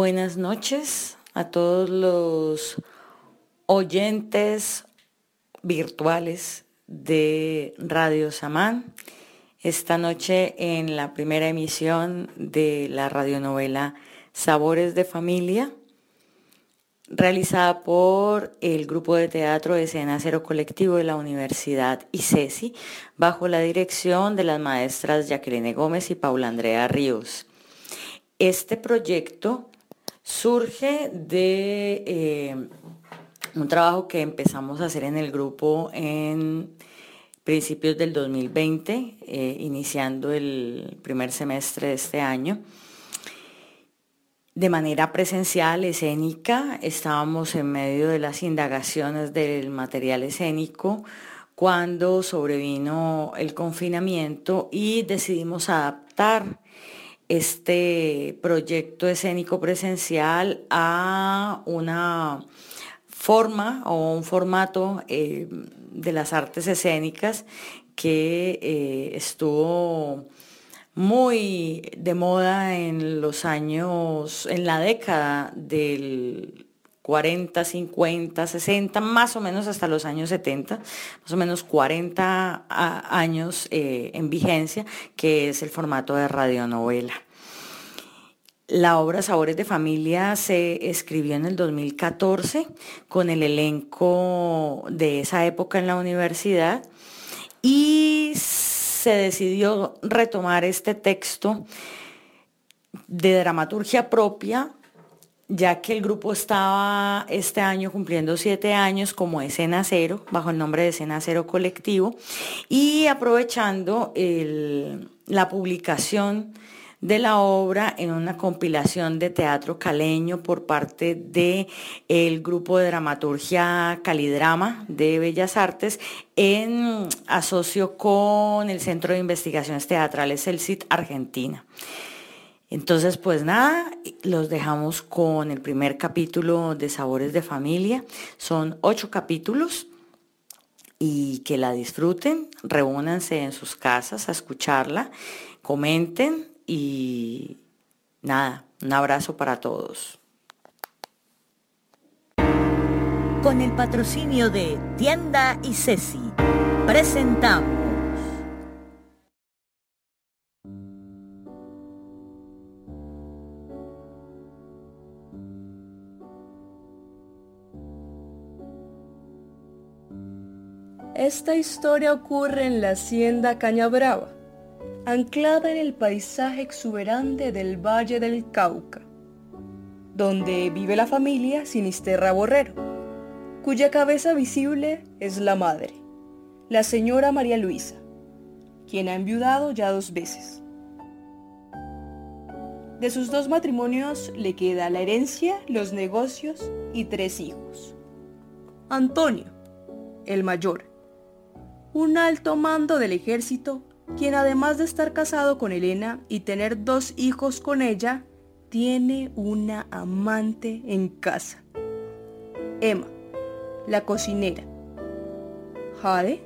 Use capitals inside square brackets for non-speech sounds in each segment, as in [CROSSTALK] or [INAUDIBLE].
Buenas noches a todos los oyentes virtuales de Radio Samán. Esta noche en la primera emisión de la radionovela Sabores de Familia, realizada por el grupo de teatro Escena Cero Colectivo de la Universidad ICESI, bajo la dirección de las maestras Jacqueline Gómez y Paula Andrea Ríos. Este proyecto surge de eh, un trabajo que empezamos a hacer en el grupo en principios del 2020, eh, iniciando el primer semestre de este año. De manera presencial, escénica, estábamos en medio de las indagaciones del material escénico cuando sobrevino el confinamiento y decidimos adaptar este proyecto escénico presencial a una forma o un formato eh, de las artes escénicas que eh, estuvo muy de moda en los años, en la década del 40, 50, 60, más o menos hasta los años 70, más o menos 40 años eh, en vigencia, que es el formato de radionovela. La obra Sabores de Familia se escribió en el 2014 con el elenco de esa época en la universidad y se decidió retomar este texto de dramaturgia propia ya que el grupo estaba este año cumpliendo siete años como Escena Cero, bajo el nombre de Escena Cero Colectivo, y aprovechando la publicación de la obra en una compilación de teatro caleño por parte del el grupo de dramaturgia Calidrama de Bellas Artes en asocio con el Centro de Investigaciones Teatrales, el CIT Argentina. Entonces, pues nada, los dejamos con el primer capítulo de Sabores de Familia. Son ocho capítulos y que la disfruten, reúnanse en sus casas a escucharla, comenten y nada, un abrazo para todos. Con el patrocinio de Tienda y Ceci, presentamos Esta historia ocurre en la hacienda Cañabrava, anclada en el paisaje exuberante del Valle del Cauca, donde vive la familia Sinisterra Borrero, cuya cabeza visible es la madre, la señora María Luisa, quien ha enviudado ya dos veces. De sus dos matrimonios le queda la herencia, los negocios y tres hijos. Antonio, el mayor, un alto mando del ejército, quien además de estar casado con Elena y tener dos hijos con ella, tiene una amante en casa. Emma, la cocinera. Jade,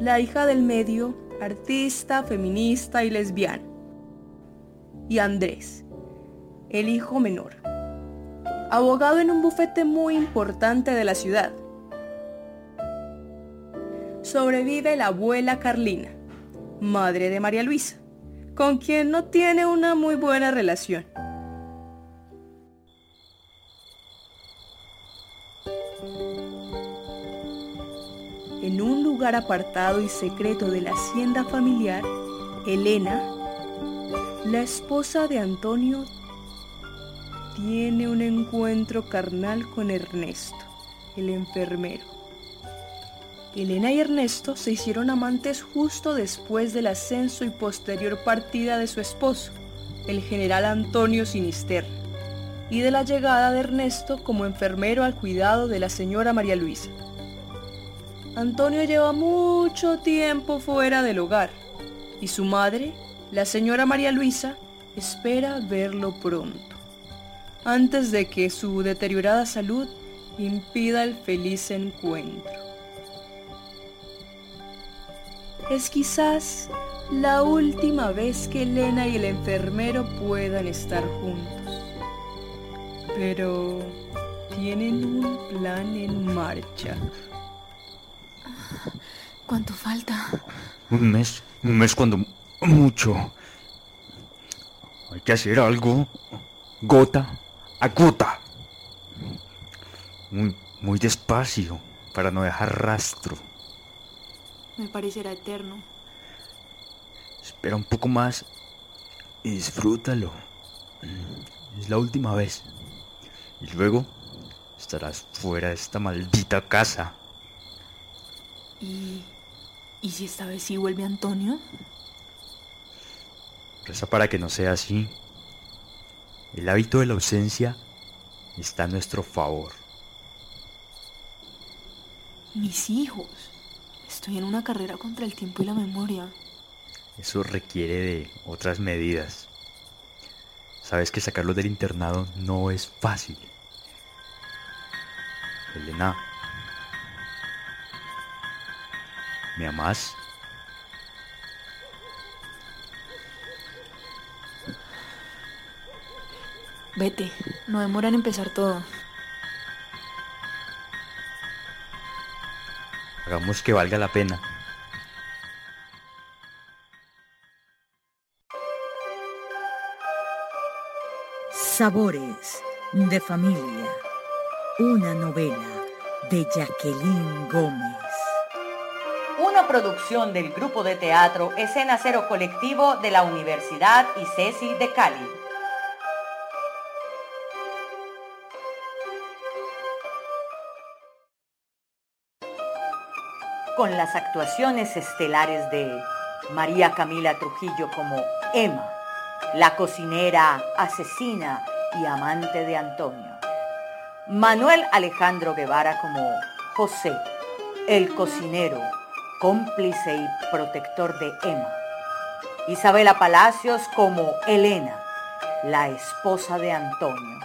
la hija del medio, artista, feminista y lesbiana. Y Andrés, el hijo menor, abogado en un bufete muy importante de la ciudad sobrevive la abuela Carlina, madre de María Luisa, con quien no tiene una muy buena relación. En un lugar apartado y secreto de la hacienda familiar, Elena, la esposa de Antonio, tiene un encuentro carnal con Ernesto, el enfermero. Elena y Ernesto se hicieron amantes justo después del ascenso y posterior partida de su esposo, el general Antonio Sinister, y de la llegada de Ernesto como enfermero al cuidado de la señora María Luisa. Antonio lleva mucho tiempo fuera del hogar y su madre, la señora María Luisa, espera verlo pronto, antes de que su deteriorada salud impida el feliz encuentro es quizás la última vez que Elena y el enfermero puedan estar juntos. Pero tienen un plan en marcha. ¿Cuánto falta? Un mes, un mes cuando mucho. Hay que hacer algo. Gota a gota. Muy, muy despacio para no dejar rastro. Me parecerá eterno. Espera un poco más y disfrútalo. Es la última vez. Y luego estarás fuera de esta maldita casa. ¿Y, ¿y si esta vez sí vuelve Antonio? Reza para que no sea así. El hábito de la ausencia está a nuestro favor. Mis hijos. Estoy en una carrera contra el tiempo y la memoria. Eso requiere de otras medidas. Sabes que sacarlos del internado no es fácil. Elena, ¿me amas? Vete, no demora en empezar todo. Hagamos que valga la pena. Sabores de familia. Una novela de Jacqueline Gómez. Una producción del grupo de teatro Escena Cero Colectivo de la Universidad ICESI de Cali. Con las actuaciones estelares de María Camila Trujillo como Emma, la cocinera, asesina y amante de Antonio. Manuel Alejandro Guevara como José, el cocinero, cómplice y protector de Emma. Isabela Palacios como Elena, la esposa de Antonio.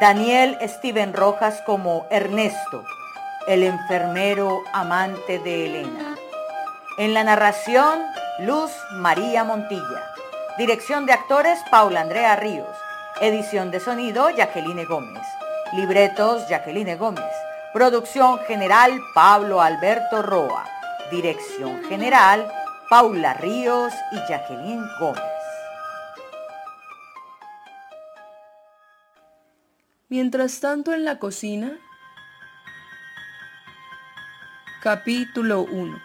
Daniel Steven Rojas como Ernesto, el enfermero amante de Elena. En la narración, Luz María Montilla. Dirección de actores, Paula Andrea Ríos. Edición de sonido, Jacqueline Gómez. Libretos, Jacqueline Gómez. Producción general, Pablo Alberto Roa. Dirección general, Paula Ríos y Jacqueline Gómez. Mientras tanto en la cocina, capítulo 1.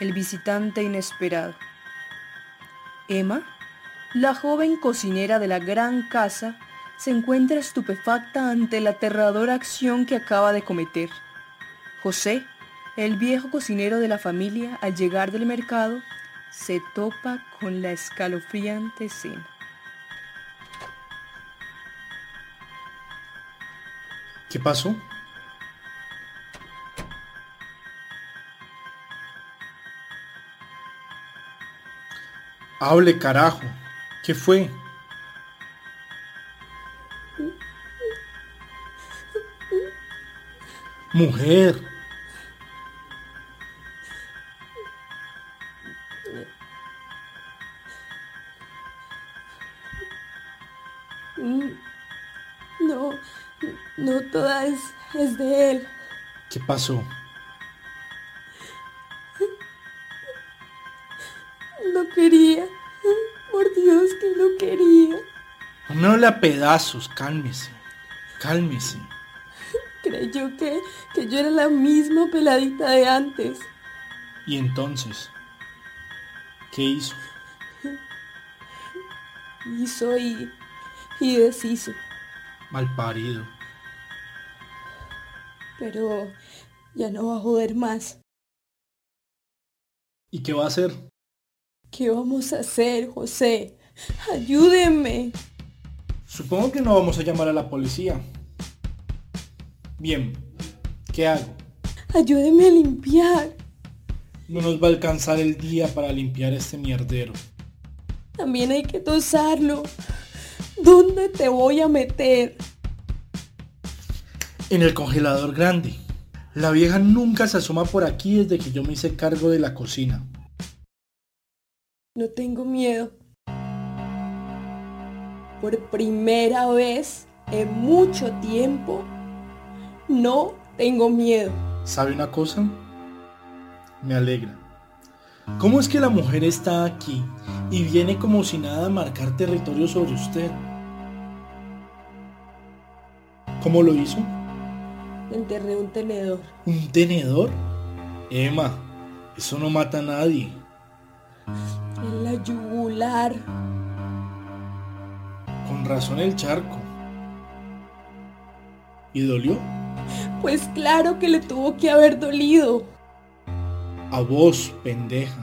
El visitante inesperado. Emma, la joven cocinera de la gran casa, se encuentra estupefacta ante la aterradora acción que acaba de cometer. José, el viejo cocinero de la familia, al llegar del mercado, se topa con la escalofriante escena. ¿Qué pasó? Hable, carajo. ¿Qué fue? Mujer. No, no toda es, es de él. ¿Qué pasó? A pedazos, cálmese. Cálmese. Creyó que, que yo era la misma peladita de antes. ¿Y entonces? ¿Qué hizo? Hizo y, y deshizo. Malparido. Pero ya no va a joder más. ¿Y qué va a hacer? ¿Qué vamos a hacer, José? Ayúdenme. Supongo que no vamos a llamar a la policía. Bien, ¿qué hago? Ayúdenme a limpiar. No nos va a alcanzar el día para limpiar este mierdero. También hay que tosarlo. ¿Dónde te voy a meter? En el congelador grande. La vieja nunca se asoma por aquí desde que yo me hice cargo de la cocina. No tengo miedo. Por primera vez en mucho tiempo, no tengo miedo. ¿Sabe una cosa? Me alegra. ¿Cómo es que la mujer está aquí y viene como si nada a marcar territorio sobre usted? ¿Cómo lo hizo? Enterré un tenedor. ¿Un tenedor? Emma, eso no mata a nadie. En la yugular. Con razón el charco. ¿Y dolió? Pues claro que le tuvo que haber dolido. A vos, pendeja.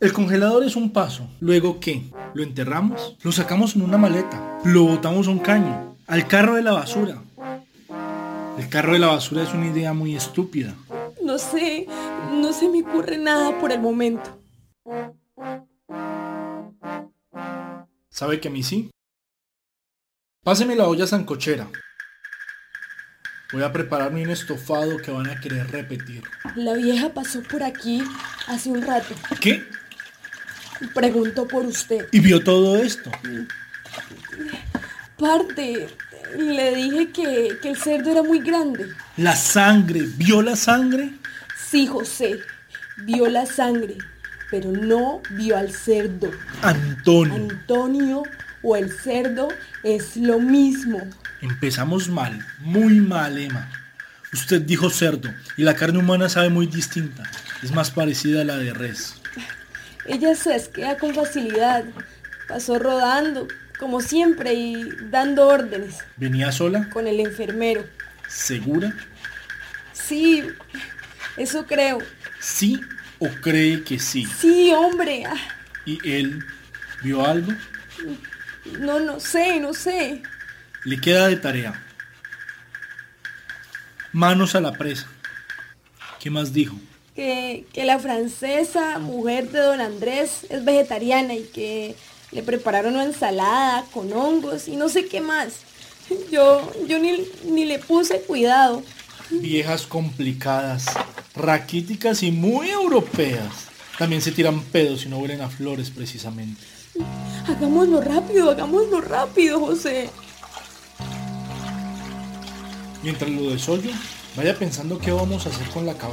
El congelador es un paso. Luego qué? Lo enterramos, lo sacamos en una maleta, lo botamos a un caño, al carro de la basura. El carro de la basura es una idea muy estúpida. No sé, no se me ocurre nada por el momento. ¿Sabe que a mí sí? Páseme la olla sancochera. Voy a prepararme un estofado que van a querer repetir. La vieja pasó por aquí hace un rato. ¿Qué? Preguntó por usted. ¿Y vio todo esto? Parte, le dije que, que el cerdo era muy grande. La sangre, ¿vio la sangre? Sí, José, vio la sangre, pero no vio al cerdo. Antonio. Antonio o el cerdo es lo mismo. Empezamos mal, muy mal, Emma. Usted dijo cerdo y la carne humana sabe muy distinta. Es más parecida a la de res. [LAUGHS] Ella se esquea con facilidad. Pasó rodando, como siempre, y dando órdenes. ¿Venía sola? Con el enfermero. ¿Segura? Sí, eso creo. ¿Sí o cree que sí? Sí, hombre. ¿Y él vio algo? No, no sé, no sé. Le queda de tarea. Manos a la presa. ¿Qué más dijo? Que, que la francesa, mujer de don Andrés, es vegetariana y que le prepararon una ensalada con hongos y no sé qué más. Yo, yo ni, ni le puse cuidado. Viejas complicadas, raquíticas y muy europeas. También se tiran pedos y no huelen a flores precisamente. Hagámoslo rápido, hagámoslo rápido, José. Mientras lo desollo, vaya pensando qué vamos a hacer con la cabeza.